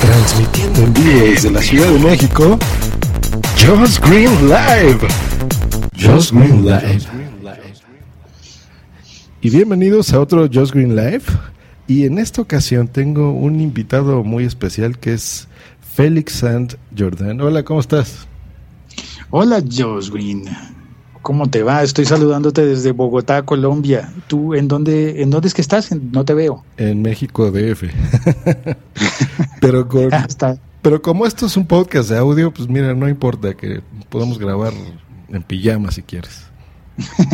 Transmitiendo en vivo desde la Ciudad de México, Just Green Live. Just Green Live. Y bienvenidos a otro Just Green Live. Y en esta ocasión tengo un invitado muy especial que es Félix Sant Jordan. Hola, ¿cómo estás? Hola, Josh Green. ¿Cómo te va? Estoy saludándote desde Bogotá, Colombia. ¿Tú en dónde, en dónde es que estás? No te veo. En México DF. pero, con, Hasta- pero como esto es un podcast de audio, pues mira, no importa que podamos grabar en pijama si quieres.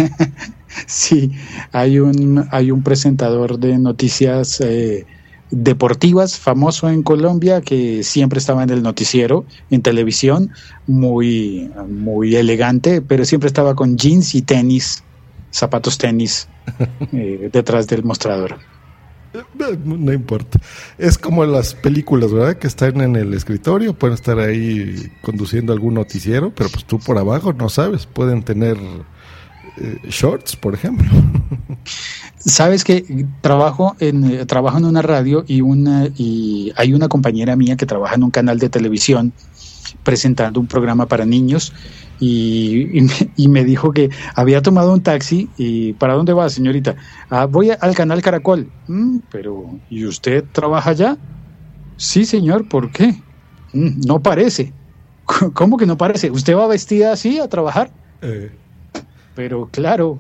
Sí, hay un, hay un presentador de noticias eh, deportivas famoso en Colombia que siempre estaba en el noticiero, en televisión, muy, muy elegante, pero siempre estaba con jeans y tenis, zapatos tenis, eh, detrás del mostrador. Eh, No importa. Es como las películas, ¿verdad? Que están en el escritorio, pueden estar ahí conduciendo algún noticiero, pero pues tú por abajo no sabes. Pueden tener shorts, por ejemplo. Sabes que trabajo en eh, trabajo en una radio y una y hay una compañera mía que trabaja en un canal de televisión presentando un programa para niños y, y, me, dijo que había tomado un taxi y ¿para dónde va, señorita? Ah, voy al canal Caracol. Mm, pero, ¿y usted trabaja allá? Sí, señor, ¿por qué? Mm, no parece. ¿Cómo que no parece? ¿Usted va vestida así a trabajar? Eh. Pero claro,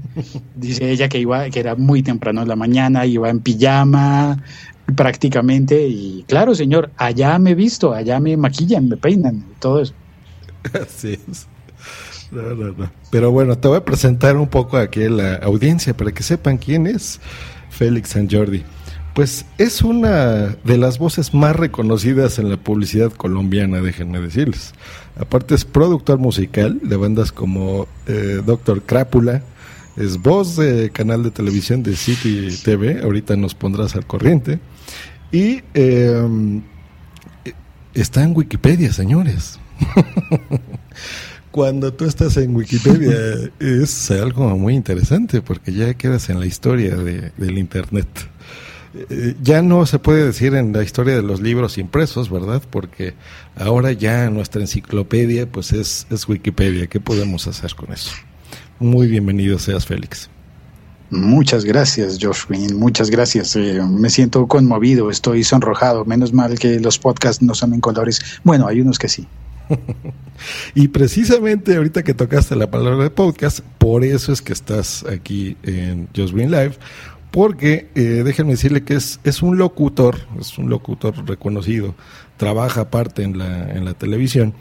dice ella que iba, que era muy temprano en la mañana, iba en pijama prácticamente, y claro, señor, allá me he visto, allá me maquillan, me peinan, todo eso. Así es. No, no, no. Pero bueno, te voy a presentar un poco aquí a la audiencia para que sepan quién es Félix San Jordi. Pues es una de las voces más reconocidas en la publicidad colombiana, déjenme decirles. Aparte es productor musical de bandas como eh, Doctor Crápula, es voz de canal de televisión de City TV, ahorita nos pondrás al corriente. Y em, está en Wikipedia, señores. Cuando tú estás en Wikipedia es algo muy interesante porque ya quedas en la historia de, del Internet. Eh, ya no se puede decir en la historia de los libros impresos, ¿verdad? Porque ahora ya nuestra enciclopedia pues es, es Wikipedia. ¿Qué podemos hacer con eso? Muy bienvenido seas, Félix. Muchas gracias, Joshua. Muchas gracias. Eh, me siento conmovido, estoy sonrojado. Menos mal que los podcasts no son en colores. Bueno, hay unos que sí. y precisamente ahorita que tocaste la palabra de podcast, por eso es que estás aquí en Just Green Live, porque eh, déjenme decirle que es, es un locutor, es un locutor reconocido, trabaja aparte en la, en la televisión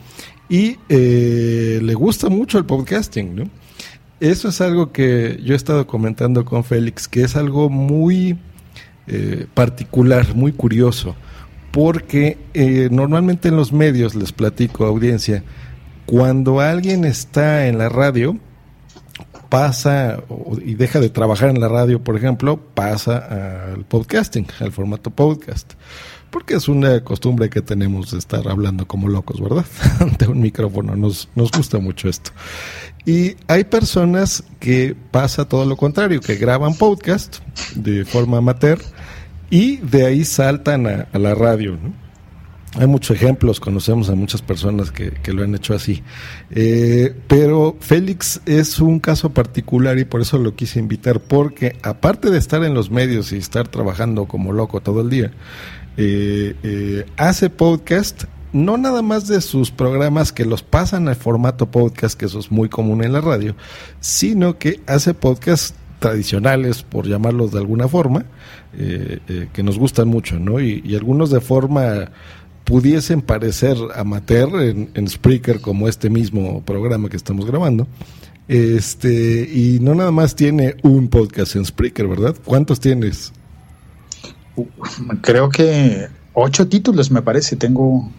y eh, le gusta mucho el podcasting, ¿no? Eso es algo que yo he estado comentando con Félix, que es algo muy eh, particular, muy curioso porque normalmente en los medios, les platico audiencia, cuando alguien está en la radio, pasa y deja de trabajar en la radio, por ejemplo, pasa al podcasting, al formato podcast. Porque es una costumbre que tenemos de estar hablando como locos, ¿verdad? Ante un micrófono. Nos, nos gusta mucho esto. Y hay personas que pasa todo lo contrario, que graban podcast de forma amateur y de ahí saltan a, la radio. Hay muchos ejemplos, conocemos a muchas personas que, lo han hecho así. Eh, pero Félix es un caso particular y por eso lo quise invitar, porque aparte de estar en los medios y estar trabajando como loco todo el día, eh, eh, hace podcast, no nada más de sus programas que los pasan al formato podcast, que eso es muy común en la radio, sino que hace podcast tradicionales, por llamarlos de alguna forma, que nos gustan mucho, ¿no? Y, algunos de forma pudiesen parecer amateur en, en, Spreaker como este mismo programa que estamos grabando. Este, y no nada más tiene un podcast en Spreaker, ¿verdad? ¿Cuántos tienes? Creo que ocho títulos me parece, tengo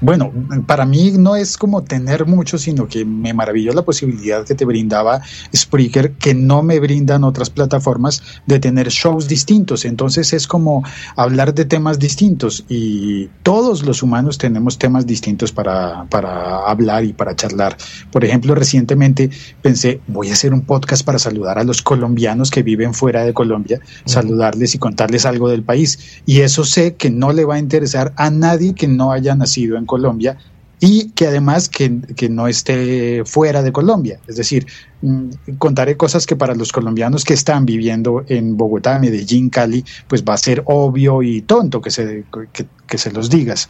bueno, para mí no es como tener mucho, sino que me maravilló la posibilidad que te brindaba Spreaker, que no me brindan otras plataformas, de tener shows distintos. Entonces es como hablar de temas distintos y todos los humanos tenemos temas distintos para, para hablar y para charlar. Por ejemplo, recientemente pensé, voy a hacer un podcast para saludar a los colombianos que viven fuera de Colombia, saludarles y contarles algo del país. Y eso sé que no le va a interesar a nadie que no haya nacido en Colombia y que además que, no esté fuera de Colombia. Es decir, mm, contaré cosas que para los colombianos que están viviendo en Bogotá, Medellín, Cali, pues va a ser obvio y tonto que se, que, se los digas.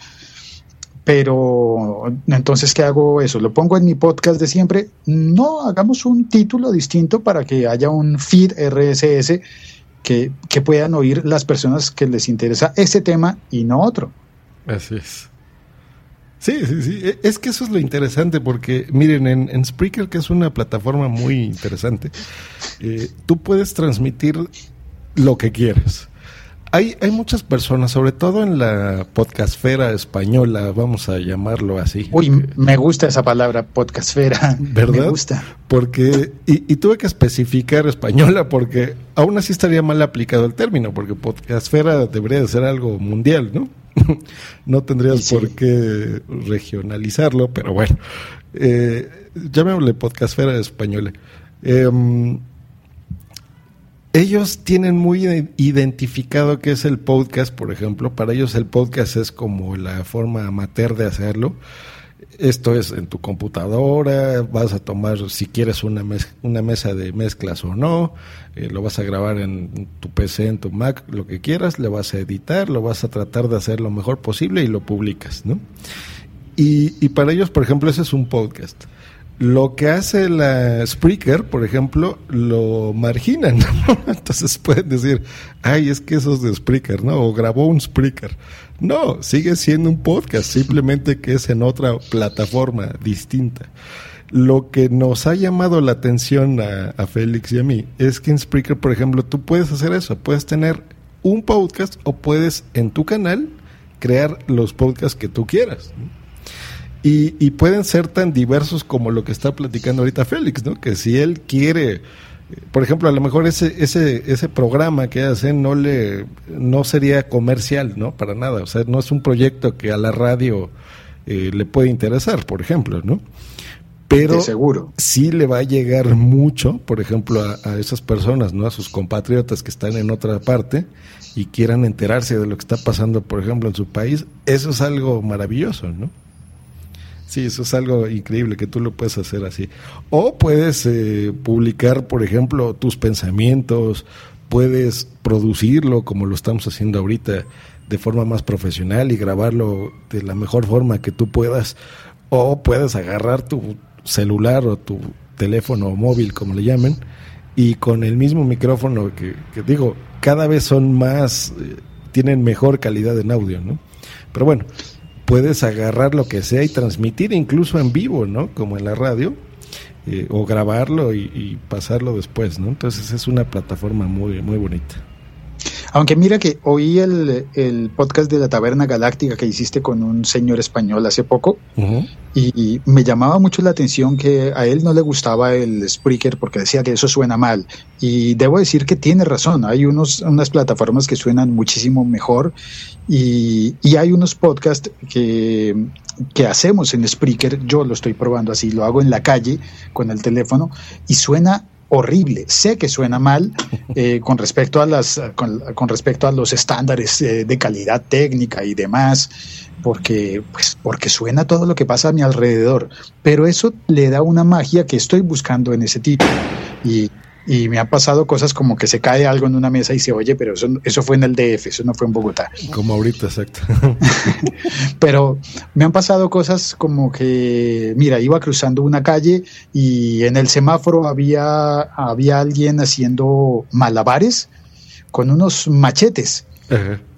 Pero entonces, ¿qué hago eso? ¿Lo pongo en mi podcast de siempre? No, hagamos un título distinto para que haya un feed RSS que, que puedan oír las personas que les interesa ese tema y no otro. Así es. Sí, sí, sí. E, es que eso es lo interesante porque, miren, en, Spreaker, que es una plataforma muy interesante, eh, tú puedes transmitir lo que quieras. Hay, hay muchas personas, sobre todo en la podcastfera española, vamos a llamarlo así. Uy, me gusta esa palabra, podcastfera. ¿Verdad? Me gusta. Porque, y, y, tuve que especificar española porque aún así estaría mal aplicado el término, porque podcastfera debería de ser algo mundial, ¿no? no tendrías por qué regionalizarlo, pero bueno. Eh, llamémosle podcastfera española. Em, ellos tienen muy identificado qué es el podcast, por ejemplo. Para ellos el podcast es como la forma amateur de hacerlo. Esto es en tu computadora, vas a tomar si quieres una, una mesa de mezclas o no, eh, lo vas a grabar en tu PC, en tu Mac, lo que quieras, le vas a editar, lo vas a tratar de hacer lo mejor posible y lo publicas, ¿no? Y, y para ellos, por ejemplo, ese es un podcast. Lo que hace la Spreaker, por ejemplo, lo marginan. Entonces pueden decir, ay, es que eso es de Spreaker, ¿no? O grabó un Spreaker. No, sigue siendo un podcast, simplemente que es en otra plataforma distinta. Lo que nos ha llamado la atención a, Félix y a mí es que en Spreaker, por ejemplo, tú puedes hacer eso. Puedes tener un podcast o puedes en tu canal crear los podcasts que tú quieras. Y, pueden ser tan diversos como lo que está platicando ahorita Félix, ¿no? Que si él quiere, por ejemplo, a lo mejor ese, ese, ese programa que hace no le, no sería comercial, ¿no? Para nada. O sea, no es un proyecto que a la radio eh, le puede interesar, por ejemplo, ¿no? Pero seguro. sí le va a llegar mucho, por ejemplo, a, a, esas personas, ¿no? A sus compatriotas que están en otra parte y quieran enterarse de lo que está pasando, por ejemplo, en su país. Eso es algo maravilloso, ¿no? Sí, eso es algo increíble que tú lo puedes hacer así. O puedes eh, publicar, por ejemplo, tus pensamientos, puedes producirlo como lo estamos haciendo ahorita de forma más profesional y grabarlo de la mejor forma que tú puedas. O puedes agarrar tu celular o tu teléfono móvil, como le llamen, y con el mismo micrófono que, digo, cada vez son más, eh, tienen mejor calidad en audio, ¿no? Pero bueno, puedes agarrar lo que sea y transmitir incluso en vivo, ¿no? Como en la radio, eh, o grabarlo y, pasarlo después, ¿no? Entonces es una plataforma muy, muy bonita. Aunque mira que oí el, el, podcast de la Taberna Galáctica que hiciste con un señor español hace poco y, me llamaba mucho la atención que a él no le gustaba el Spreaker porque decía que eso suena mal. Y debo decir que tiene razón, hay unos, unas plataformas que suenan muchísimo mejor y, y hay unos podcasts que, que hacemos en Spreaker, yo lo estoy probando así, lo hago en la calle con el teléfono y suena horrible. Sé que suena mal eh, con respecto a las con, respecto a los estándares eh, de calidad técnica y demás, porque pues porque suena todo lo que pasa a mi alrededor. Pero eso le da una magia que estoy buscando en ese tipo y y me ha pasado cosas como que se cae algo en una mesa y se oye, pero eso, eso fue en el DF, eso no fue en Bogotá. Como ahorita, exacto. pero me han pasado cosas como que, mira, iba cruzando una calle y en el semáforo había, había alguien haciendo malabares con unos machetes.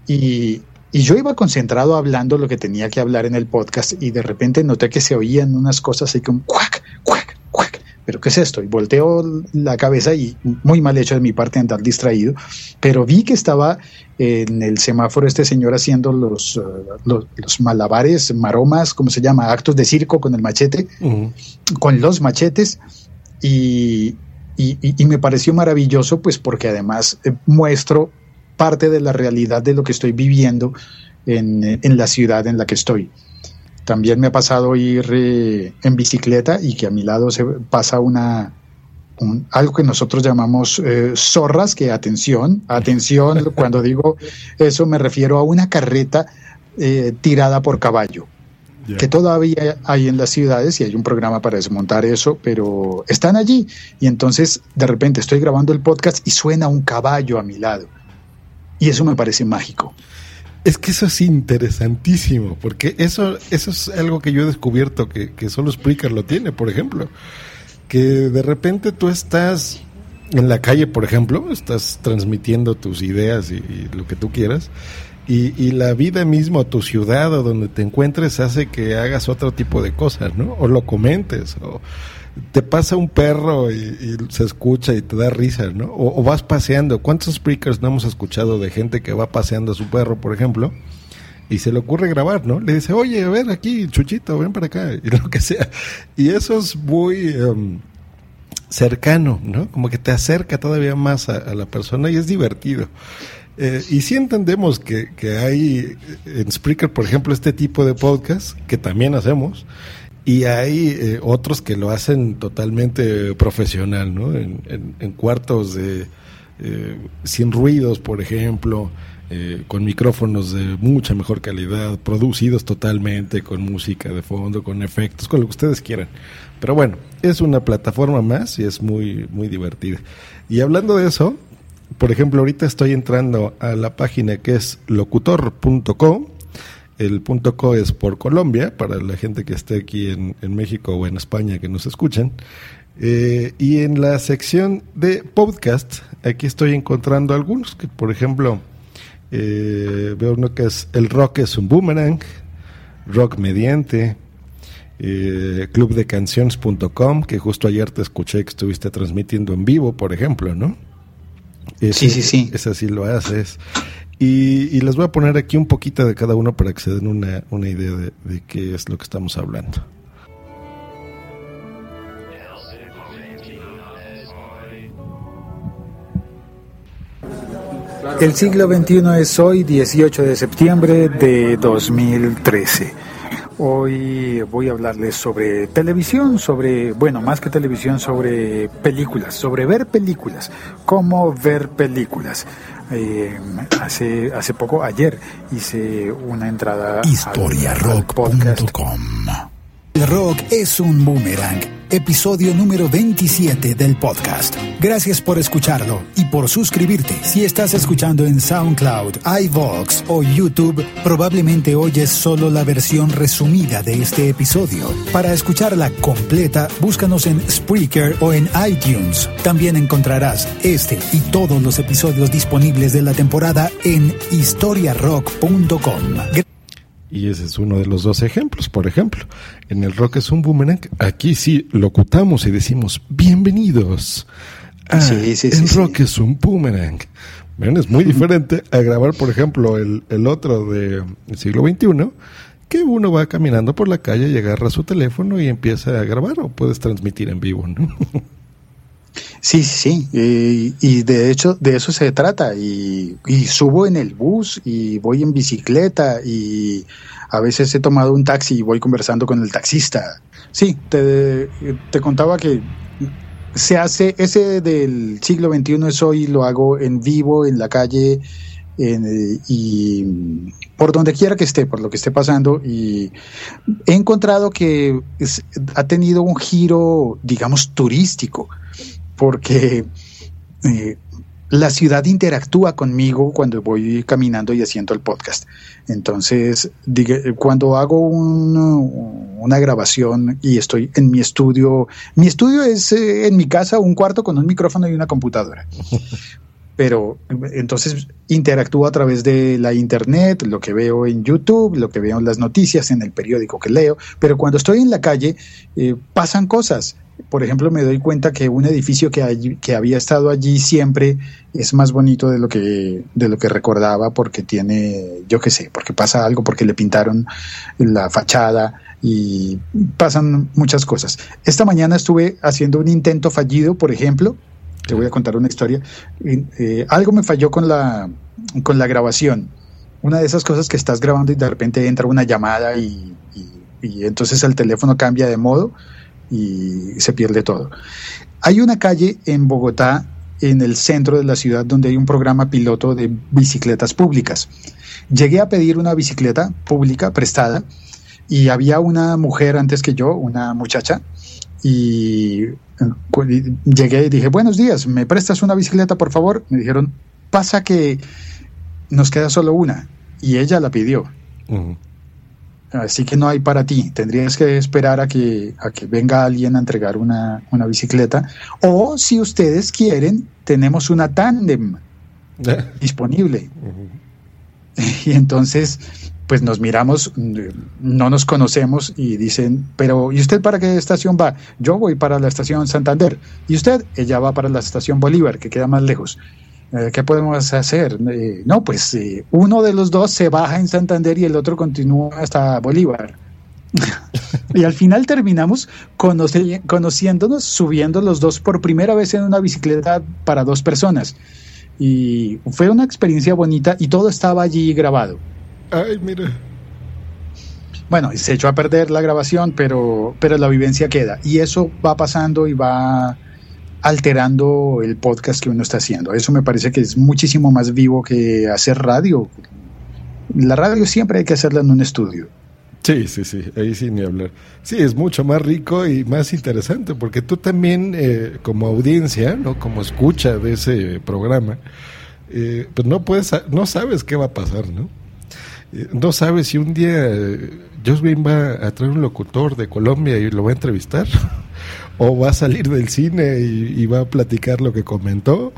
Y, y yo iba concentrado hablando lo que tenía que hablar en el podcast y de repente noté que se oían unas cosas así como cuac, cuac, ¿pero qué es esto? Y volteo la cabeza y muy mal hecho de mi parte andar distraído, pero vi que estaba en el semáforo este señor haciendo los, eh, los, malabares, maromas, ¿cómo se llama? Actos de circo con el machete, con los machetes, y, y, me pareció maravilloso, pues porque además eh, muestro parte de la realidad de lo que estoy viviendo en, en la ciudad en la que estoy. También me ha pasado ir eh, en bicicleta y que a mi lado se pasa una, algo que nosotros llamamos eh, zorras, que atención, atención, cuando digo eso me refiero a una carreta eh, tirada por caballo, que todavía hay en las ciudades y hay un programa para desmontar eso, pero están allí. Y entonces de repente estoy grabando el podcast y suena un caballo a mi lado. Y eso me parece mágico. Es que eso es interesantísimo, porque eso, eso es algo que yo he descubierto que, que solo Spreaker lo tiene, por ejemplo. Que de repente tú estás en la calle, por ejemplo, estás transmitiendo tus ideas y, lo que tú quieras, y, y, la vida misma, tu ciudad o donde te encuentres, hace que hagas otro tipo de cosas, ¿no? O lo comentes, o te pasa un perro y, se escucha y te da risa, ¿no? O, vas paseando. ¿Cuántos speakers no hemos escuchado de gente que va paseando a su perro, por ejemplo? Y se le ocurre grabar, ¿no? Le dice, oye, a ver aquí, Chuchito, ven para acá, y lo que sea. Y eso es muy em, cercano, ¿no? Como que te acerca todavía más a, la persona y es divertido. Eh, y sí entendemos que, que hay en Spreaker, por ejemplo, este tipo de podcast que también hacemos, y hay eh, otros que lo hacen totalmente profesional, ¿no? En, cuartos de, eh, sin ruidos, por ejemplo, eh, con micrófonos de mucha mejor calidad, producidos totalmente, con música de fondo, con efectos, con lo que ustedes quieran. Pero bueno, es una plataforma más y es muy, muy divertida. Y hablando de eso, por ejemplo, ahorita estoy entrando a la página que es locutor.co. El punto .co es por Colombia, para la gente que esté aquí en, en México o en España que nos escuchen. Eh, y en la sección de podcast, aquí estoy encontrando algunos, que por ejemplo, eh, veo uno que es El Rock es un Boomerang, Rock Mediante, eh, clubdecanciones.com, que justo ayer te escuché que estuviste transmitiendo en vivo, por ejemplo, ¿no? sí, sí, sí. Es así lo haces. Y, y, les voy a poner aquí un poquito de cada uno para que se den una, una idea de, de qué es lo que estamos hablando. El siglo XXI es hoy, 18 de septiembre de 2013. Hoy voy a hablarles sobre televisión, sobre, bueno, más que televisión, sobre películas, sobre ver películas, cómo ver películas. Eh, hace, hace poco, ayer, hice una entrada historiarock.com. El rock es un boomerang episodio número 27 del podcast. Gracias por escucharlo y por suscribirte. Si estás escuchando en SoundCloud, iVoox o YouTube, probablemente oyes solo la versión resumida de este episodio. Para escucharla completa, búscanos en Spreaker o en iTunes. También encontrarás este y todos los episodios disponibles de la temporada en historiarock.com. Y ese es uno de los dos ejemplos. Por ejemplo, en el rock es un boomerang. Aquí sí locutamos y decimos bienvenidos. Ah, sí, sí, el rock es un boomerang. es muy diferente a grabar, por ejemplo, el, el otro del siglo XXI, que uno va caminando por la calle y agarra su teléfono y empieza a grabar o puedes transmitir en vivo. ¿no? Sí, sí, sí. y de hecho de eso se trata. Y, y, subo en el bus y voy en bicicleta y a veces he tomado un taxi y voy conversando con el taxista. Sí, te, contaba que se hace, ese del siglo XXI es hoy, lo hago en vivo, en la calle en, y por donde quiera que esté, por lo que esté pasando. Y he encontrado que ha tenido un giro, digamos, turístico porque eh, la ciudad interactúa conmigo cuando voy caminando y haciendo el podcast. Entonces, cuando hago una grabación y estoy en mi estudio, mi estudio es eh, en mi casa un cuarto con un micrófono y una computadora. Pero entonces interactúo a través de la internet, lo que veo en YouTube, lo que veo en las noticias, en el periódico que leo. Pero cuando estoy en la calle, eh, pasan cosas por ejemplo, me doy cuenta que un edificio que, había estado allí siempre es más bonito de lo que de lo que recordaba porque tiene, yo qué sé, porque pasa algo, porque le pintaron la fachada y pasan muchas cosas. Esta mañana estuve haciendo un intento fallido, por ejemplo, te voy a contar una historia. Eh, algo me falló con la grabación. Una de esas cosas que estás grabando y de repente entra una llamada y entonces el teléfono cambia de modo y se pierde todo. Hay una calle en Bogotá, en el centro de la ciudad, donde hay un programa piloto de bicicletas públicas. Llegué a pedir una bicicleta pública prestada y había una mujer antes que yo, una muchacha, y llegué y dije, buenos días, ¿me prestas una bicicleta, por favor? Me dijeron, pasa que nos queda solo una, y ella la pidió. Así que no hay para ti. Tendrías que esperar a que, a que venga alguien a entregar una, una bicicleta. O si ustedes quieren, tenemos una tándem disponible. Y entonces, pues nos miramos, no nos conocemos y dicen, pero ¿y usted para qué estación va? Yo voy para la estación Santander. ¿Y usted? Ella va para la estación Bolívar, que queda más lejos. Eh, ¿Qué podemos hacer? Eh, no, pues eh, uno de los dos se baja en Santander y el otro continúa hasta Bolívar. y al final terminamos conociéndonos, subiendo los dos por primera vez en una bicicleta para dos personas. Y fue una experiencia bonita y todo estaba allí grabado. Ay, mira. Bueno, se echó a perder la grabación, pero, pero la vivencia queda. Y eso va pasando y va alterando el podcast que uno está haciendo. Eso me parece que es muchísimo más vivo que hacer radio. La radio siempre hay que hacerla en un estudio. Sí, sí, sí, ahí sí ni hablar. Sí, es mucho más rico y más interesante, porque tú también, eh, como audiencia, no, como escucha de ese programa, eh, pues no puedes, no sabes qué va a pasar, ¿no? Eh, no sabes si un día Joswin va a traer un locutor de Colombia y lo va a entrevistar, o va a salir del cine y, y va a platicar lo que comentó,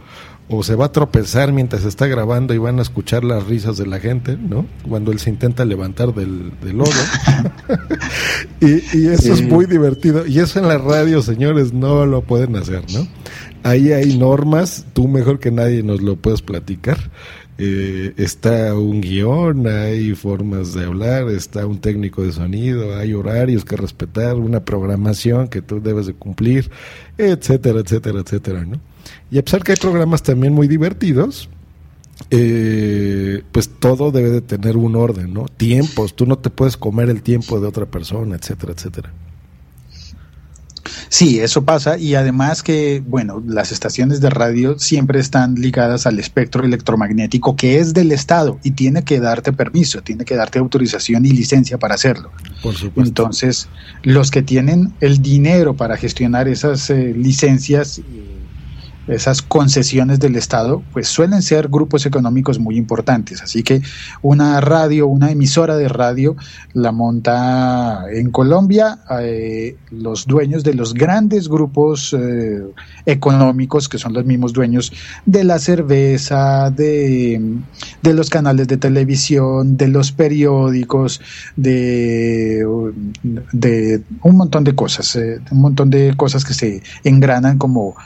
o se va a tropezar mientras está grabando y van a escuchar las risas de la gente, ¿no? Cuando él se intenta levantar del, del lodo. y, y, eso es muy divertido. Y eso en la radio, señores, no lo pueden hacer, ¿no? Ahí hay normas, tú mejor que nadie nos lo puedes platicar. Eh, está un guion, hay formas de hablar, está un técnico de sonido, hay horarios que respetar, una programación que tú debes de cumplir, etcétera, etcétera, etcétera, ¿no? Y a pesar que hay programas también muy divertidos, eh, pues todo debe de tener un orden, ¿no? Tiempos, tú no te puedes comer el tiempo de otra persona, etcétera, etcétera. Sí, eso pasa y además que, bueno, las estaciones de radio siempre están ligadas al espectro electromagnético que es del Estado y tiene que darte permiso, tiene que darte autorización y licencia para hacerlo. Por supuesto. Entonces, los que tienen el dinero para gestionar esas eh, licencias esas concesiones del Estado, pues suelen ser grupos económicos muy importantes. Así que una radio, una emisora de radio, la monta en Colombia eh, los dueños de los grandes grupos eh, económicos, que son los mismos dueños de la cerveza, de, de los canales de televisión, de los periódicos, de, de un montón de cosas, eh, un montón de cosas que se engranan como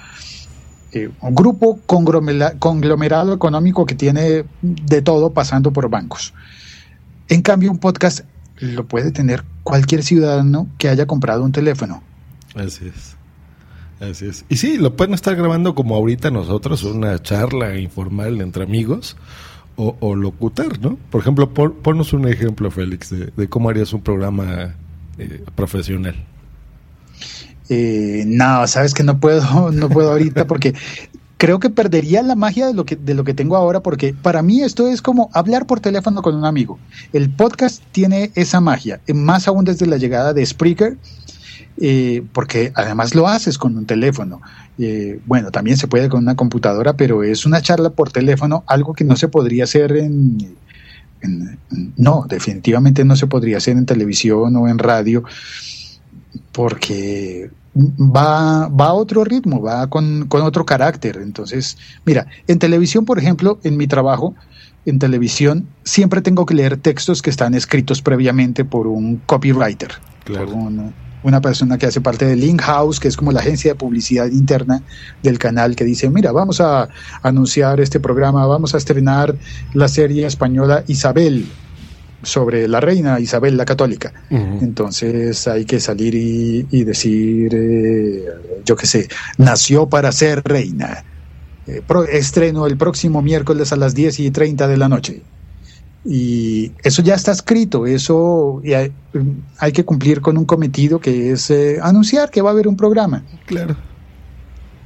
un grupo conglomerado económico que tiene de todo pasando por bancos. En cambio, un podcast lo puede tener cualquier ciudadano que haya comprado un teléfono. Así es. Así es. Y sí, lo pueden estar grabando como ahorita nosotros, una charla informal entre amigos o, locutar, ¿no? Por ejemplo, ponnos un ejemplo, Félix, de, cómo harías un programa eh, profesional. Eh, no, sabes que no puedo, no puedo ahorita porque creo que perdería la magia de lo que de lo que tengo ahora porque para mí esto es como hablar por teléfono con un amigo. El podcast tiene esa magia, más aún desde la llegada de Spreaker. Eh, porque además lo haces con un teléfono. Eh, bueno, también se puede con una computadora, pero es una charla por teléfono, algo que no se podría hacer en, no, definitivamente no se podría hacer en televisión o en radio porque va, va a otro ritmo, va con, otro carácter. Entonces, mira, en televisión, por ejemplo, en mi trabajo, en televisión, siempre tengo que leer textos que están escritos previamente por un copywriter, por una persona que hace parte de Link House, que es como la agencia de publicidad interna del canal, que dice, mira, vamos a anunciar este programa, vamos a estrenar la serie española Isabel, sobre la reina Isabel la Católica. Entonces hay que salir y, decir, eh, yo qué sé, nació para ser reina. Eh, estreno el próximo miércoles a las 10 y 30 de la noche. Y eso ya está escrito, eso hay, hay, que cumplir con un cometido que es eh, anunciar que va a haber un programa. Claro.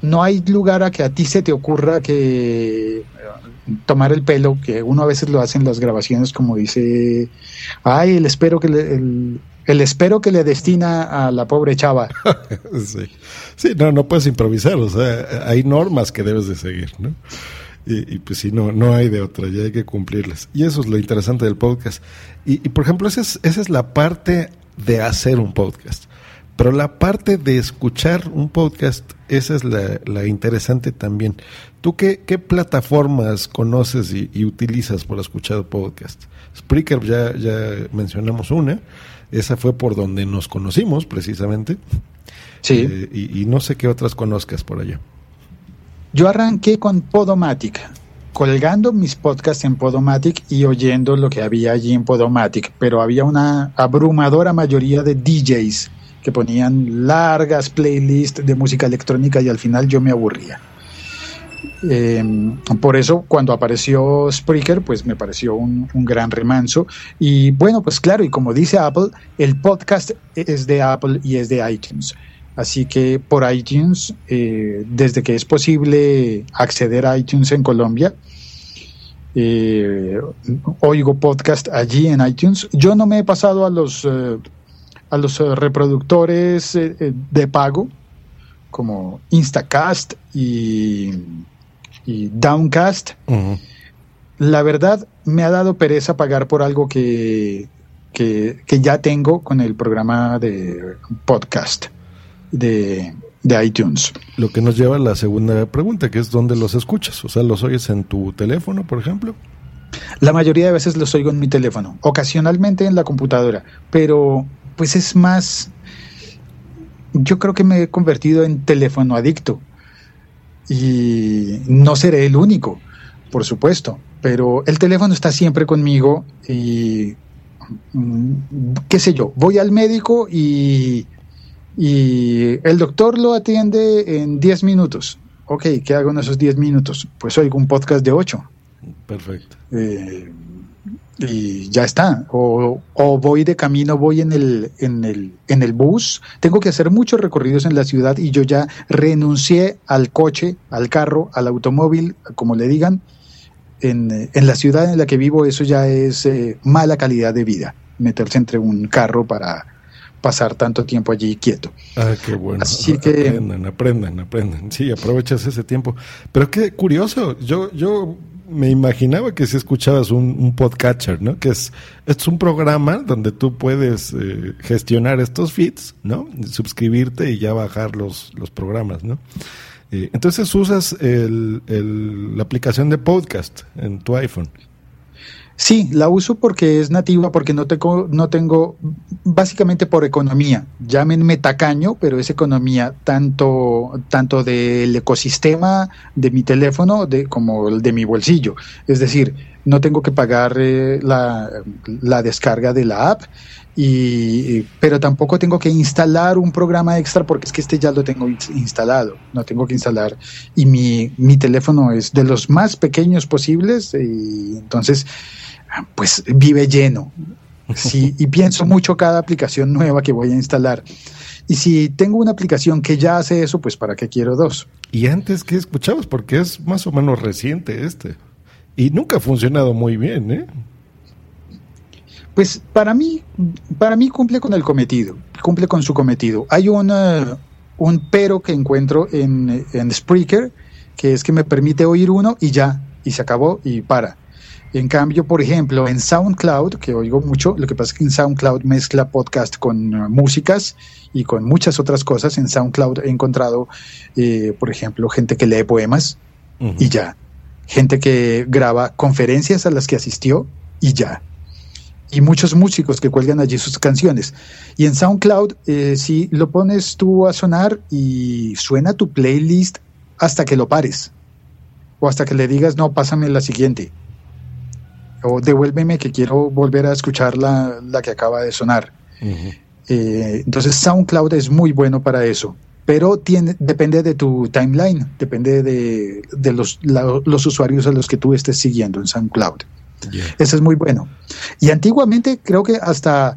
No hay lugar a que a ti se te ocurra que tomar el pelo, que uno a veces lo hace en las grabaciones, como dice, ay, el espero que le, el, espero que le destina a la pobre chava. sí. sí, no, no puedes improvisar, o sea, hay normas que debes de seguir, ¿no? Y, pues si no, no hay de otra, ya hay que cumplirlas. Y eso es lo interesante del podcast. Y, por ejemplo, esa es, esa es la parte de hacer un podcast. Pero la parte de escuchar un podcast, esa es la, la interesante también. ¿Tú qué, qué plataformas conoces y, utilizas por escuchar podcast? Spreaker ya, ya mencionamos una, esa fue por donde nos conocimos precisamente. Sí. Eh, y, y, no sé qué otras conozcas por allá. Yo arranqué con Podomatic, colgando mis podcasts en Podomatic y oyendo lo que había allí en Podomatic, pero había una abrumadora mayoría de DJs que ponían largas playlists de música electrónica y al final yo me aburría. Eh, por eso cuando apareció Spreaker, pues me pareció un, gran remanso. Y bueno, pues claro, y como dice Apple, el podcast es de Apple y es de iTunes. Así que por iTunes, eh, desde que es posible acceder a iTunes en Colombia, eh, oigo podcast allí en iTunes. Yo no me he pasado a los, eh, a los reproductores de pago, como Instacast y, y Downcast. La verdad, me ha dado pereza pagar por algo que, que, que ya tengo con el programa de podcast de, de iTunes. Lo que nos lleva a la segunda pregunta, que es dónde los escuchas. O sea, ¿los oyes en tu teléfono, por ejemplo? La mayoría de veces los oigo en mi teléfono, ocasionalmente en la computadora, pero pues es más, yo creo que me he convertido en teléfono adicto y no seré el único, por supuesto, pero el teléfono está siempre conmigo y mm, qué sé yo, voy al médico y, y el doctor lo atiende en 10 minutos. Ok, ¿qué hago en esos 10 minutos? Pues oigo un podcast de 8. Perfecto. Eh, y ya está. O, o, voy de camino, voy en el, en, el, en el bus. Tengo que hacer muchos recorridos en la ciudad y yo ya renuncié al coche, al carro, al automóvil, como le digan. En, en la ciudad en la que vivo eso ya es eh, mala calidad de vida, meterse entre un carro para pasar tanto tiempo allí quieto. Ah, qué bueno. Así que aprendan, aprendan, aprendan. Sí, aprovechas ese tiempo. Pero qué curioso. Yo, yo me imaginaba que si escuchabas un, podcatcher, ¿no? Que es, es un programa donde tú puedes eh, gestionar estos feeds, ¿no? Suscribirte y ya bajar los, los programas, ¿no? Eh, entonces usas el, el, la aplicación de podcast en tu iPhone. Sí, la uso porque es nativa, porque no tengo, no tengo, básicamente por economía. Llámenme tacaño, pero es economía tanto, tanto del ecosistema de mi teléfono de, como el de mi bolsillo. Es decir, no tengo que pagar eh, la, la, descarga de la app, y, pero tampoco tengo que instalar un programa extra porque es que este ya lo tengo instalado. No tengo que instalar. Y mi, mi teléfono es de los más pequeños posibles, y entonces pues vive lleno. Sí, y pienso mucho cada aplicación nueva que voy a instalar. Y si tengo una aplicación que ya hace eso, pues ¿para qué quiero dos? ¿Y antes qué escuchabas? Porque es más o menos reciente este. Y nunca ha funcionado muy bien, ¿eh? Pues para mí, para mí cumple con el cometido, cumple con su cometido. Hay una, un pero que encuentro en, en Spreaker, que es que me permite oír uno y ya, y se acabó y para. En cambio, por ejemplo, en SoundCloud, que oigo mucho, lo que pasa es que en SoundCloud mezcla podcast con uh, músicas y con muchas otras cosas. En SoundCloud he encontrado, eh, por ejemplo, gente que lee poemas uh -huh. y ya. Gente que graba conferencias a las que asistió y ya. Y muchos músicos que cuelgan allí sus canciones. Y en SoundCloud, eh, si lo pones tú a sonar y suena tu playlist hasta que lo pares. O hasta que le digas, no, pásame la siguiente o devuélveme que quiero volver a escuchar la, la que acaba de sonar. Uh -huh. eh, entonces SoundCloud es muy bueno para eso, pero tiene, depende de tu timeline, depende de, de los, la, los, usuarios a los que tú estés siguiendo en SoundCloud. Yeah. Eso es muy bueno. Y antiguamente creo que hasta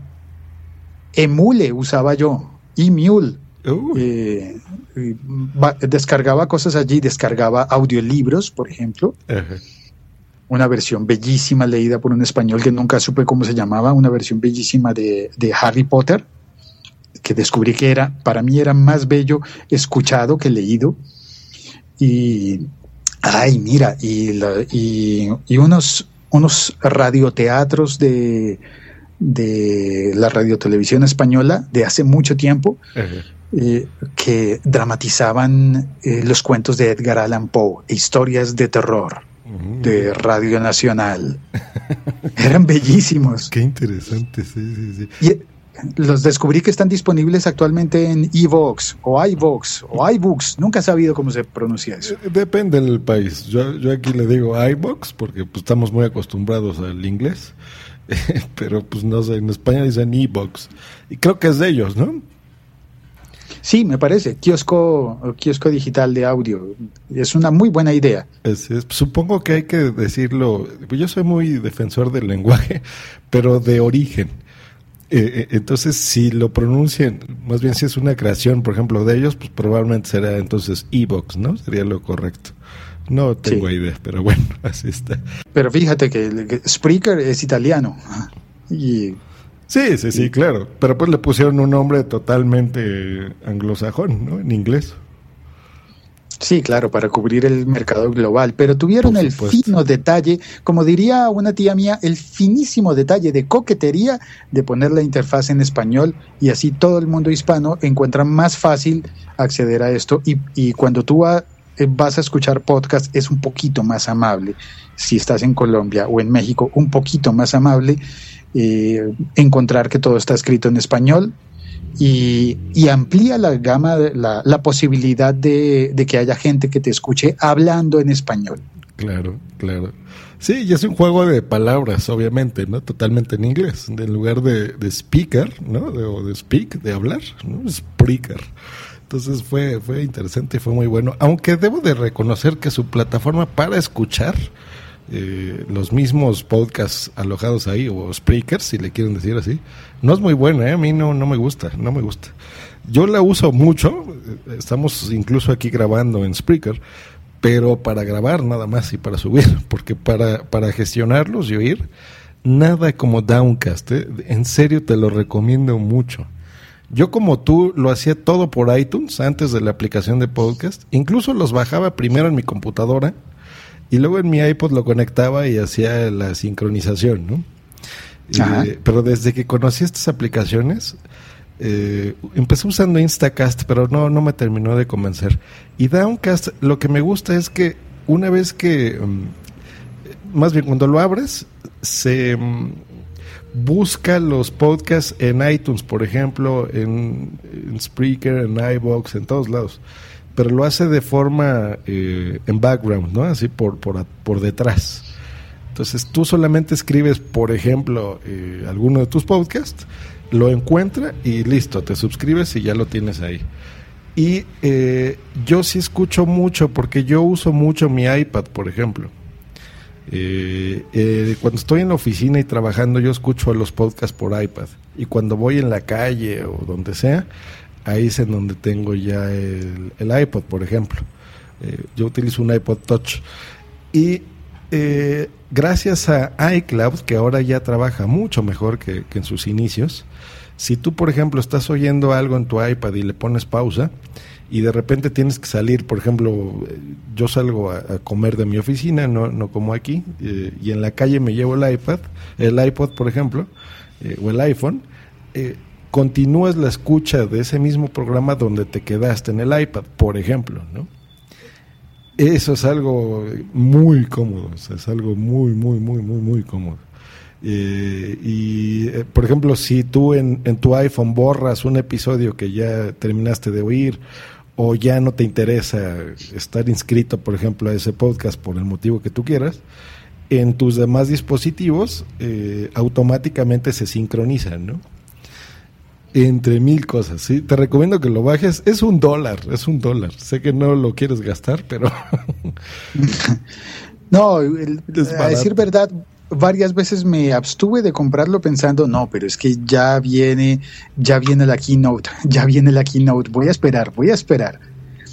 Emule usaba yo, Emule. Uh. Eh, descargaba cosas allí, descargaba audiolibros, por ejemplo. Uh -huh una versión bellísima leída por un español que nunca supe cómo se llamaba, una versión bellísima de, de, Harry Potter, que descubrí que era, para mí era más bello escuchado que leído. Y, ay, mira, y, la, y, y unos, unos radioteatros de, de la radiotelevisión española de hace mucho tiempo. Eh, que dramatizaban eh, los cuentos de Edgar Allan Poe, historias de terror de Radio Nacional. Eran bellísimos. Qué interesante, sí, sí, sí. Y los descubrí que están disponibles actualmente en Evox o iVox o iBooks. Nunca he sabido cómo se pronuncia eso. Depende del país. Yo, yo aquí le digo iVox porque pues, estamos muy acostumbrados al inglés. Pero pues no sé, en España dicen Evox. Y creo que es de ellos, ¿no? Sí, me parece. Kiosco, kiosco digital de audio. Es una muy buena idea. Es, es, supongo que hay que decirlo. Yo soy muy defensor del lenguaje, pero de origen. Eh, entonces, si lo pronuncian, más bien si es una creación, por ejemplo, de ellos, pues probablemente será entonces Evox, ¿no? Sería lo correcto. No tengo idea, pero bueno, así está. Pero fíjate que Spreaker es italiano. Y Sí, sí, sí, claro. Pero pues le pusieron un nombre totalmente anglosajón, ¿no? En inglés. Sí, claro, para cubrir el mercado global, pero tuvieron el fino detalle, como diría una tía mía, el finísimo detalle de coquetería de poner la interfaz en español y así todo el mundo hispano encuentra más fácil acceder a esto y, y cuando tú eh, vas a escuchar podcast es un poquito más amable, si estás en Colombia o en México, un poquito más amable, eh, encontrar que todo está escrito en español y, amplía la gama, la, posibilidad de, que haya gente que te escuche hablando en español. Claro, claro. Sí, y es un juego de palabras, obviamente, ¿no? Totalmente en inglés. En lugar de, speaker, ¿no? De, o de speak, de hablar, ¿no? Spreaker. Entonces fue, fue interesante fue muy bueno. Aunque debo de reconocer que su plataforma para escuchar eh, los mismos podcasts alojados ahí, o speakers, si le quieren decir así, no es muy buena, ¿eh? a mí no, no me gusta, no me gusta. Yo la uso mucho, eh, estamos incluso aquí grabando en Spreaker, pero para grabar nada más y para subir, porque para, para gestionarlos y oír, nada como Downcast, en serio te lo recomiendo mucho. Yo como tú lo hacía todo por iTunes antes de la aplicación de podcast, incluso los bajaba primero en mi computadora y luego en mi iPod lo conectaba y hacía la sincronización, ¿no? pero desde que conocí estas aplicaciones, eh, empecé usando Instacast, pero no, no me terminó de convencer. Y Downcast, lo que me gusta es que una vez que, mm, más bien cuando lo abres, se mm, busca los podcasts en iTunes, por ejemplo, en, en Spreaker, en iBox, en todos lados pero lo hace de forma eh, en background, ¿no? Así por, por, por, detrás. Entonces tú solamente escribes, por ejemplo, eh, alguno de tus podcasts, lo encuentra y listo, te suscribes y ya lo tienes ahí. Y eh, yo sí escucho mucho porque yo uso mucho mi iPad, por ejemplo. cuando estoy en la oficina y trabajando, yo escucho los podcasts por iPad. Y cuando voy en la calle o donde sea, ahí es en donde tengo ya el, iPod, por ejemplo. Eh, yo utilizo un iPod Touch. Y eh, gracias a iCloud, que ahora ya trabaja mucho mejor que, en sus inicios, si tú, por ejemplo, estás oyendo algo en tu iPad y le pones pausa, y de repente tienes que salir, por ejemplo, yo salgo a, comer de mi oficina, no, no como aquí, eh, y en la calle me llevo el iPad, el iPod, por ejemplo, o el iPhone, continúas la escucha de ese mismo programa donde te quedaste en el iPad, por ejemplo, ¿no? Eso es algo muy cómodo, es algo muy, muy, muy, muy, muy cómodo. Eh, y, eh, por ejemplo, si tú en, tu iPhone borras un episodio que ya terminaste de oír o ya no te interesa estar inscrito, por ejemplo, a ese podcast por el motivo que tú quieras, en tus demás dispositivos eh, automáticamente se sincronizan, ¿no? Entre mil cosas, ¿sí? Te recomiendo que lo bajes. Es un dólar, es un dólar. Sé que no lo quieres gastar, pero... no, a decir verdad, varias veces me abstuve de comprarlo pensando, no, pero es que ya viene, ya viene la keynote, ya viene la keynote, voy a esperar, voy a esperar.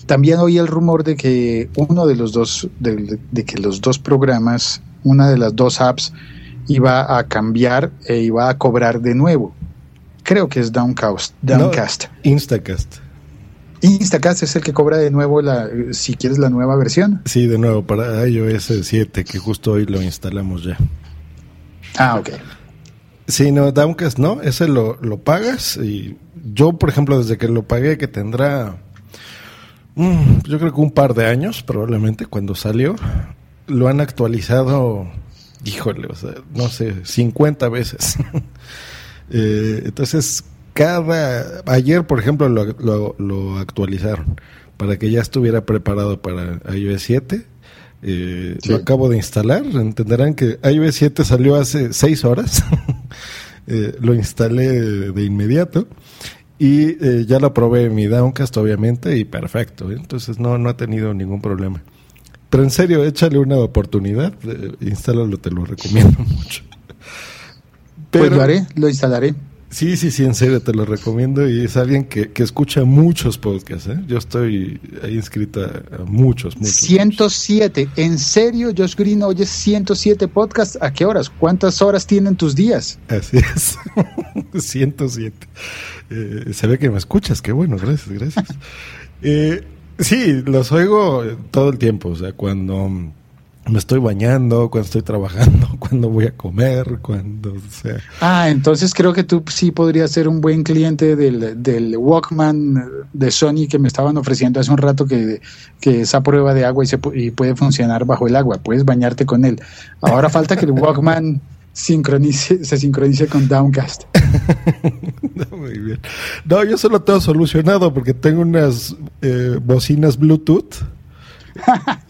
También oí el rumor de que uno de los dos, de, de que los dos programas, una de las dos apps, iba a cambiar e iba a cobrar de nuevo. Creo que es Downcast. Downcast. Instacast. Instacast es el que cobra de nuevo la, si quieres la nueva versión. Sí, de nuevo para iOS 7, que justo hoy lo instalamos ya. Ah, ok. Sí, no, Downcast no, ese lo, lo pagas y yo, por ejemplo, desde que lo pagué, que tendrá, mm, yo creo que un par de años probablemente cuando salió, lo han actualizado, híjole, o sea, no sé, 50 veces. Eh, entonces, cada. Ayer, por ejemplo, lo, lo, actualizaron para que ya estuviera preparado para iOS 7. Eh, Lo acabo de instalar. Entenderán que iOS 7 salió hace 6 horas. eh, lo instalé de inmediato. Y eh, ya lo probé en mi Downcast, obviamente, y perfecto. ¿eh? Entonces no, no ha tenido ningún problema. Pero en serio, échale una oportunidad. Instálalo, te lo recomiendo mucho. Pues lo haré, lo instalaré. Sí, sí, sí, en serio, te lo recomiendo. Y es alguien que, que escucha muchos podcasts. ¿eh? Yo estoy ahí inscrita a muchos, muchos. 107. ¿En serio, Josh Green, oyes 107 podcasts? ¿A qué horas? ¿Cuántas horas tienen tus días? Así es. 107. Eh, se ve que me escuchas. Qué bueno, gracias, gracias. eh, sí, los oigo todo el tiempo. O sea, cuando me estoy bañando, cuando estoy trabajando, cuando voy a comer, cuando o sea. Ah, entonces creo que tú sí podrías ser un buen cliente del, del Walkman de Sony que me estaban ofreciendo hace un rato que, que esa prueba de agua y, se, y puede funcionar bajo el agua, puedes bañarte con él. Ahora falta que el Walkman sincronice, se sincronice con Downcast. no, muy bien. No, yo solo tengo solucionado porque tengo unas eh, bocinas Bluetooth.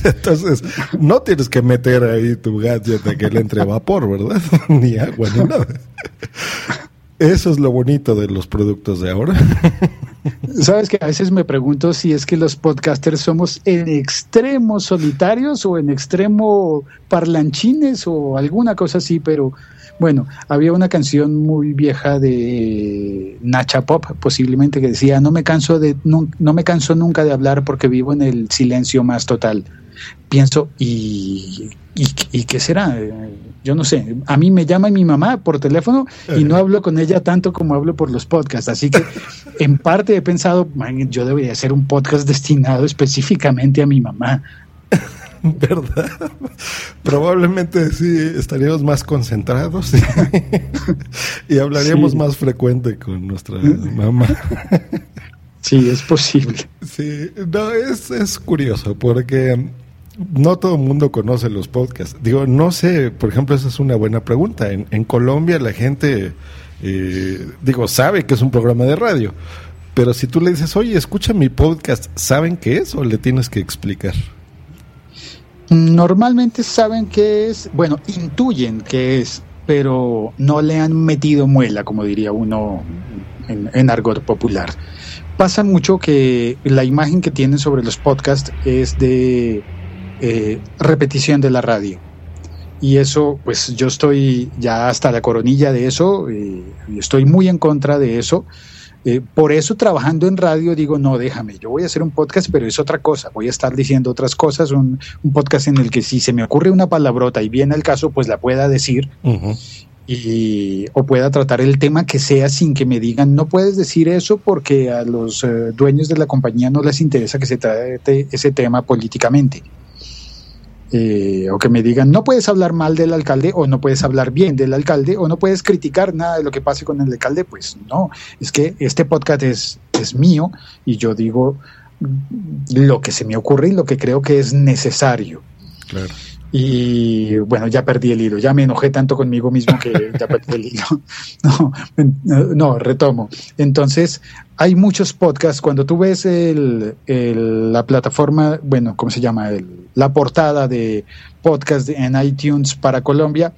Entonces, no tienes que meter ahí tu gadget de que le entre vapor, ¿verdad? ni agua, ni nada. Eso es lo bonito de los productos de ahora. Sabes que a veces me pregunto si es que los podcasters somos en extremo solitarios o en extremo parlanchines o alguna cosa así, pero bueno, había una canción muy vieja de Nacha Pop, posiblemente, que decía, no me canso de, no me canso nunca de hablar porque vivo en el silencio más total. Pienso, ¿y, y, y qué será? Yo no sé. A mí me llama mi mamá por teléfono y no hablo con ella tanto como hablo por los podcasts. Así que en parte he pensado, "Man, yo debería hacer un podcast destinado específicamente a mi mamá. ¿Verdad? Probablemente sí estaríamos más concentrados y, hablaríamos Sí. más frecuente con nuestra mamá. Sí, es posible. Sí, no, es, es curioso porque no todo el mundo conoce los podcasts. Digo, no sé, por ejemplo, esa es una buena pregunta. En, Colombia la gente, eh, digo, sabe que es un programa de radio, pero si tú le dices, oye, escucha mi podcast, ¿saben qué es o le tienes que explicar? Normalmente saben qué es, bueno, intuyen qué es, pero no le han metido muela, como diría uno en, en argot popular. Pasa mucho que la imagen que tienen sobre los podcasts es de eh, repetición de la radio. Y eso, pues yo estoy ya hasta la coronilla de eso, eh, y estoy muy en contra de eso. Eh, por eso trabajando en radio digo, no, déjame, yo voy a hacer un podcast, pero es otra cosa, voy a estar diciendo otras cosas, un, un podcast en el que si se me ocurre una palabrota y viene el caso, pues la pueda decir y, o pueda tratar el tema que sea sin que me digan, no puedes decir eso porque a los eh, dueños de la compañía no les interesa que se trate ese tema políticamente. Eh, o que me digan, no puedes hablar mal del alcalde o no puedes hablar bien del alcalde o no puedes criticar nada de lo que pase con el alcalde, pues no, es que este podcast es, es mío y yo digo lo que se me ocurre y lo que creo que es necesario. Claro. Y bueno, ya perdí el hilo, ya me enojé tanto conmigo mismo que ya perdí el hilo. No, no, retomo. Entonces, hay muchos podcasts. Cuando tú ves el, el- la plataforma, bueno, ¿cómo se llama? El- la portada de podcast en iTunes para Colombia,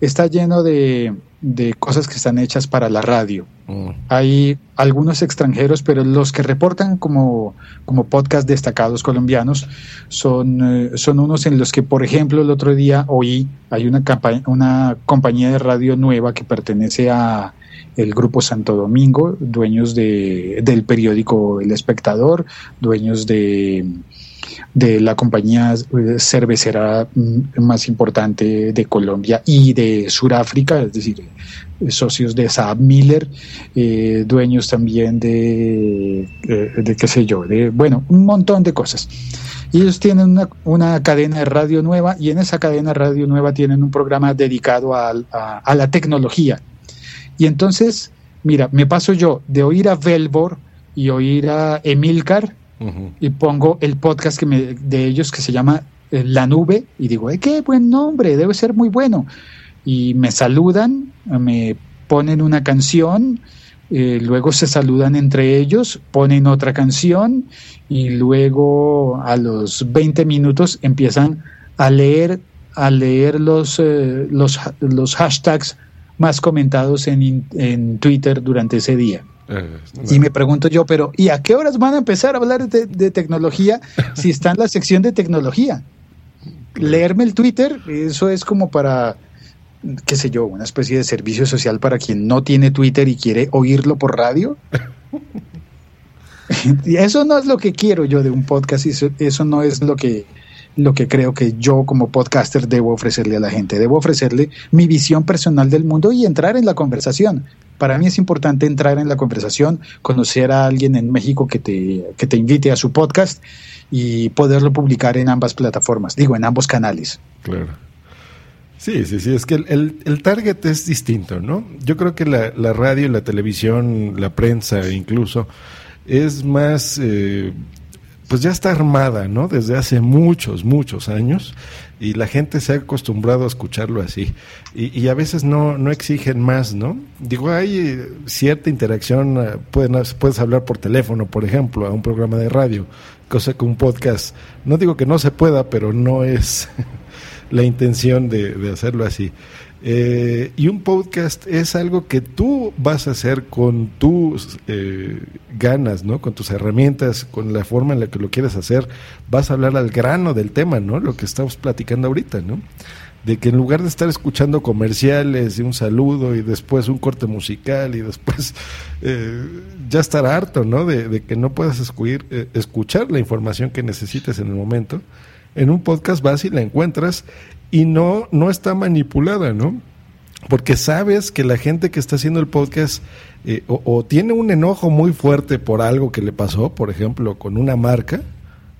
está lleno de, de cosas que están hechas para la radio. Ujú. Hay algunos extranjeros, pero los que reportan como, como podcast destacados colombianos son, eh, son unos en los que, por ejemplo, el otro día oí, hay una, una compañía de radio nueva que pertenece a el Grupo Santo Domingo, dueños de, del periódico El Espectador, dueños de, de la compañía cervecera mm, más importante de Colombia y de Sudáfrica, es decir, eh, socios de Saab Miller, eh, dueños también de, eh, de qué sé yo, de, bueno, un montón de cosas. Ellos tienen una, una cadena de radio nueva y en esa cadena de radio nueva tienen un programa dedicado a, a la tecnología. Y entonces, mira, me paso yo de oír a Velbor y oír a Emilcar y pongo el podcast que me, de ellos que se llama eh, La Nube y digo, "Eh, qué buen nombre, debe ser muy bueno. Y me saludan, me ponen una canción, eh, luego se saludan entre ellos, ponen otra canción y luego a los 20 minutos empiezan a leer, a leer los, eh, los, los hashtags más comentados en, en Twitter durante ese día. Eh, Y me pregunto yo, pero ¿y a qué horas van a empezar a hablar de, de tecnología si está en la sección de tecnología? Leerme el Twitter, eso es como para qué sé yo, una especie de servicio social para quien no tiene Twitter y quiere oírlo por radio. y eso no es lo que quiero yo de un podcast, y eso, eso no es lo que, lo que creo que yo como podcaster debo ofrecerle a la gente. Debo ofrecerle mi visión personal del mundo y entrar en la conversación. Para mí es importante entrar en la conversación, conocer a alguien en México que te, que te invite a su podcast y poderlo publicar en ambas plataformas, digo, en ambos canales. Claro. Sí, sí, sí, es que el, el, target es distinto, ¿no? Yo creo que la, la, radio, la televisión, la prensa incluso, es más, eh, pues ya está armada, ¿no? Desde hace muchos, muchos años y la gente se ha acostumbrado a escucharlo así y, a veces no, no exigen más, ¿no? Digo, hay eh, cierta interacción, eh, pueden, puedes hablar por teléfono, por ejemplo, a un programa de radio, cosa que un podcast, no digo que no se pueda, pero no es la intención de hacerlo así. Eh, y un podcast es algo que tú vas a hacer con tus eh, ganas, ¿no? Con tus herramientas, con la forma en la que lo quieres hacer. Vas a hablar al grano del tema, ¿no? Lo que estamos platicando ahorita, ¿no? De que en lugar de estar escuchando comerciales y un saludo y después un corte musical y después eh, ya estar harto, ¿no? De, de que no puedas escuchar, eh, escuchar la información que necesites en el momento. En un podcast vas y la encuentras y no, no está manipulada, ¿no? Porque sabes que la gente que está haciendo el podcast eh, o, o, tiene un enojo muy fuerte por algo que le pasó, por ejemplo, con una marca,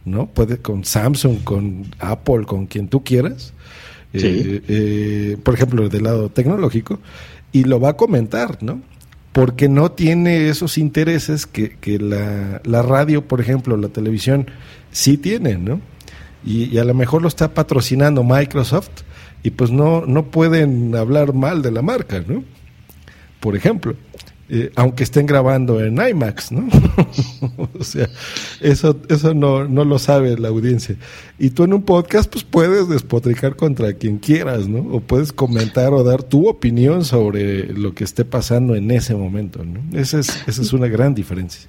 ¿no? Puede con Samsung, con Apple, con quien tú quieras, Sí. eh, eh, por ejemplo, del lado tecnológico, y lo va a comentar, ¿no? Porque no tiene esos intereses que, que la, la radio, por ejemplo, la televisión, sí tienen, ¿no? Y, a lo mejor lo está patrocinando Microsoft y pues no, no pueden hablar mal de la marca, ¿no? Por ejemplo, eh, aunque estén grabando en IMAX, ¿no? o sea, eso, eso no, no lo sabe la audiencia. Y tú en un podcast pues puedes despotricar contra quien quieras, ¿no? O puedes comentar o dar tu opinión sobre lo que esté pasando en ese momento, ¿no? Esa es, esa es una gran diferencia.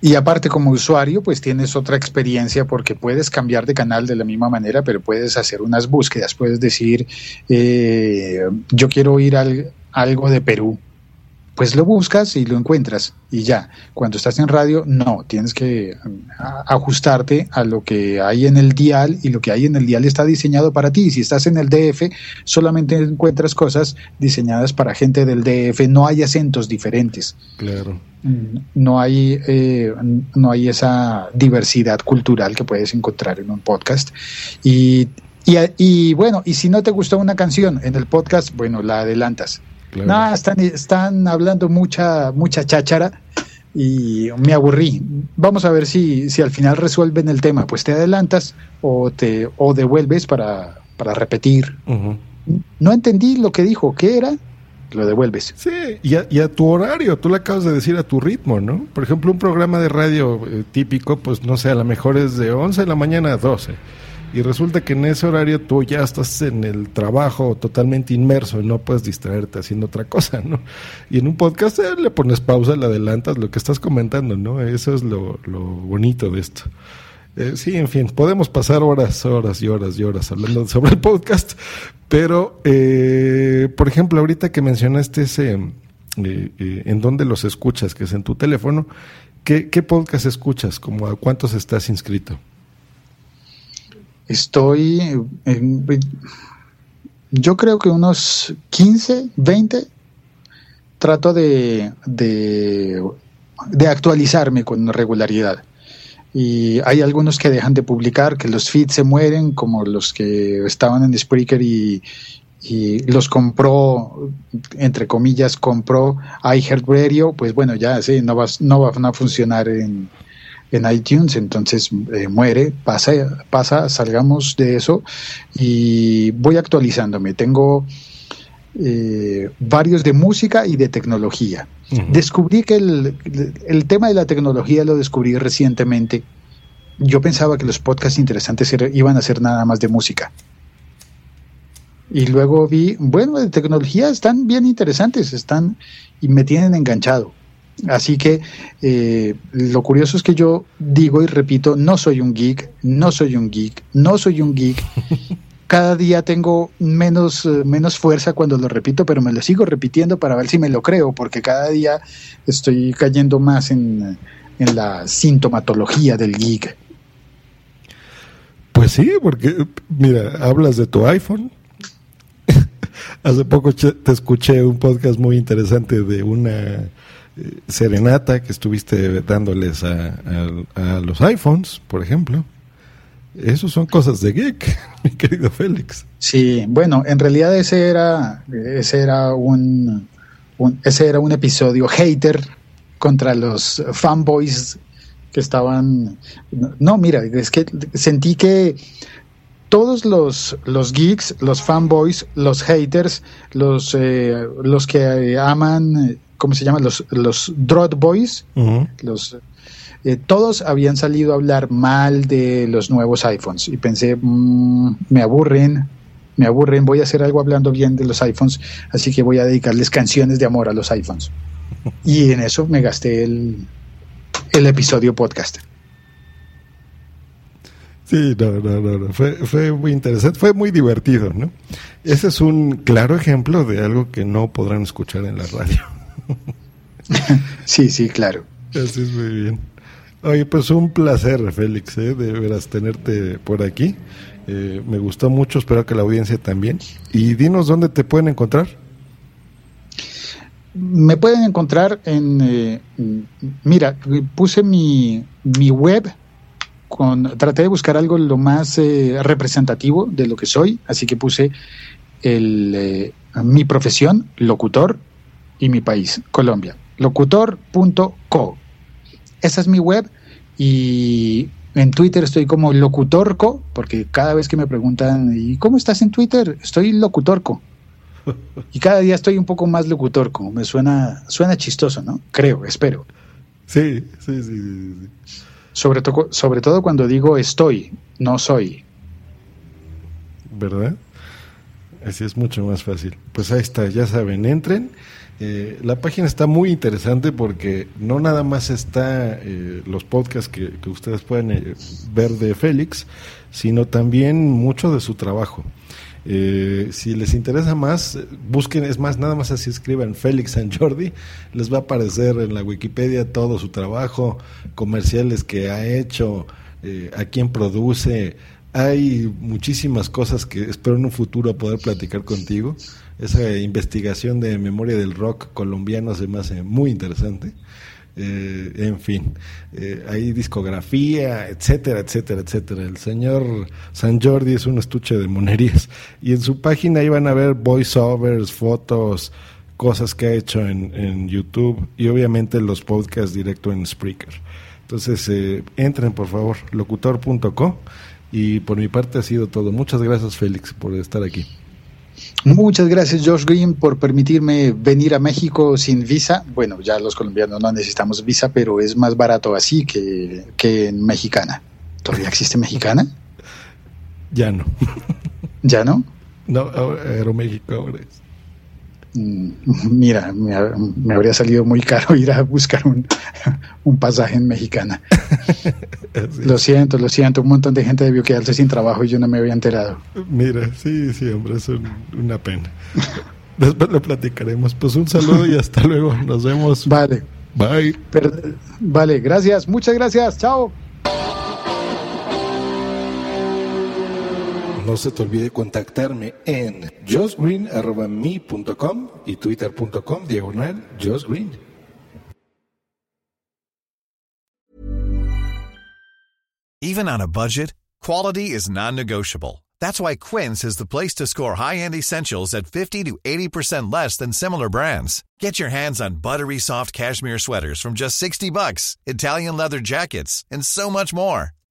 Y aparte como usuario, pues tienes otra experiencia porque puedes cambiar de canal de la misma manera, pero puedes hacer unas búsquedas, puedes decir, eh, yo quiero oír al, algo de Perú. Pues lo buscas y lo encuentras y ya. Cuando estás en radio, no, tienes que ajustarte a lo que hay en el dial y lo que hay en el dial está diseñado para ti. Si estás en el DF, solamente encuentras cosas diseñadas para gente del DF, no hay acentos diferentes. Claro no hay, eh, no hay esa diversidad cultural que puedes encontrar en un podcast. Y, y, y, bueno, y si no te gustó una canción en el podcast, bueno, la adelantas. Claro. No, están, están hablando mucha, mucha cháchara y me aburrí. Vamos a ver si, si al final resuelven el tema. Pues te adelantas o te o devuelves para, para repetir. Uh -huh. No entendí lo que dijo. ¿Qué era? lo devuelves. Sí, y a, y a, tu horario, tú le acabas de decir a tu ritmo, ¿no? Por ejemplo, un programa de radio eh, típico, pues no sé, a lo mejor es de 11 de la mañana a 12. Y resulta que en ese horario tú ya estás en el trabajo totalmente inmerso y no puedes distraerte haciendo otra cosa, ¿no? Y en un podcast eh, le pones pausa, le adelantas lo que estás comentando, ¿no? Eso es lo, lo bonito de esto. Eh, sí, en fin, podemos pasar horas, horas y horas y horas hablando sobre el podcast, pero, eh, por ejemplo, ahorita que mencionaste ese, en dónde los escuchas, que es en tu teléfono, ¿qué, qué podcast escuchas? ¿Como a cuántos estás inscrito? Estoy, en, yo creo que unos 15, 20, trato de, de, de actualizarme con regularidad. Y hay algunos que dejan de publicar, que los feeds se mueren, como los que estaban en Spreaker y, y los compró, entre comillas, compró iHeartRadio, pues bueno, ya sí, no, va, no van a funcionar en, en iTunes, entonces eh, muere, pasa, pasa, salgamos de eso y voy actualizándome. Tengo eh, varios de música y de tecnología. Uh -huh. Descubrí que el, el, tema de la tecnología lo descubrí recientemente. Yo pensaba que los podcasts interesantes era, iban a ser nada más de música. Y luego vi, bueno, de tecnología están bien interesantes, están y me tienen enganchado. Así que eh, lo curioso es que yo digo y repito, no soy un geek, no soy un geek, no soy un geek. cada día tengo menos, eh, menos fuerza cuando lo repito, pero me lo sigo repitiendo para ver si me lo creo, porque cada día estoy cayendo más en, en la sintomatología del geek. Pues sí, porque mira, hablas de tu iPhone. Hace poco te escuché un podcast muy interesante de una serenata que estuviste dándoles a, los iPhones, por ejemplo. Eso son cosas de geek, mi querido Félix. Sí, bueno, en realidad ese era, ese era un, un, ese era un episodio hater contra los fanboys que estaban. No, mira, es que sentí que todos los, los geeks, los fanboys, los haters, los, eh, los que aman, ¿cómo se llama? Los, los drot boys, uh -huh. los eh, todos habían salido a hablar mal de los nuevos iPhones y pensé, mmm, me aburren, me aburren, voy a hacer algo hablando bien de los iPhones, así que voy a dedicarles canciones de amor a los iPhones. Y en eso me gasté el, el episodio podcast. Sí, no, no, no, no. Fue, fue muy interesante, fue muy divertido, ¿no? Ese es un claro ejemplo de algo que no podrán escuchar en la radio. sí, sí, claro. Así es muy bien. Oye, pues un placer, Félix, ¿eh? de veras tenerte por aquí. Eh, me gustó mucho, espero que la audiencia también. Y dinos dónde te pueden encontrar. Me pueden encontrar en, eh, mira, puse mi, mi web, con, traté de buscar algo lo más eh, representativo de lo que soy, así que puse el, eh, mi profesión, locutor, y mi país, Colombia. Locutor.co. Esa es mi web y en Twitter estoy como locutorco, porque cada vez que me preguntan, ¿y cómo estás en Twitter? Estoy locutorco. Y cada día estoy un poco más locutorco. Me suena, suena chistoso, ¿no? Creo, espero. Sí, sí, sí. sí, sí. Sobre, to sobre todo cuando digo estoy, no soy. ¿Verdad? Así es mucho más fácil. Pues ahí está, ya saben, entren. Eh, la página está muy interesante porque no nada más está eh, los podcasts que, ustedes pueden eh, ver de Félix, sino también mucho de su trabajo. Eh, si les interesa más, busquen, es más, nada más así escriban Félix San Jordi, les va a aparecer en la Wikipedia todo su trabajo, comerciales que ha hecho, a quién produce. Hay muchísimas cosas que espero en un futuro poder platicar contigo. Esa investigación de memoria del rock colombiano se me hace muy interesante. Eh, en fin, eh, hay discografía, etcétera, etcétera, etcétera. El señor San Jordi es un estuche de monerías y en su página iban a ver voiceovers, fotos, cosas que ha hecho en, en YouTube y obviamente los podcasts directo en Spreaker. Entonces, eh, entren por favor, locutor.co y por mi parte ha sido todo. Muchas gracias Félix por estar aquí. Muchas gracias, Josh Green, por permitirme venir a México sin visa. Bueno, ya los colombianos no necesitamos visa, pero es más barato así que, que en Mexicana. ¿Todavía existe Mexicana? Ya no. ¿Ya no? No, Aeroméxico ahora es. Mira, me, habría salido muy caro ir a buscar un, un pasaje en Mexicana. sí. Lo siento, lo siento. Un montón de gente debió quedarse sin trabajo y yo no me había enterado. Mira, sí, sí, hombre, es un, una pena. Después lo platicaremos. Pues un saludo y hasta luego. Nos vemos. Vale. Bye. Pero, vale, gracias. Muchas gracias. Chao. No se te olvide contactarme en josgreen.me.com y twitter.com diagonal josgreen. Even on a budget, quality is non-negotiable. That's why Quince is the place to score high-end essentials at 50 to 80% less than similar brands. Get your hands on buttery soft cashmere sweaters from just 60 bucks, Italian leather jackets, and so much more.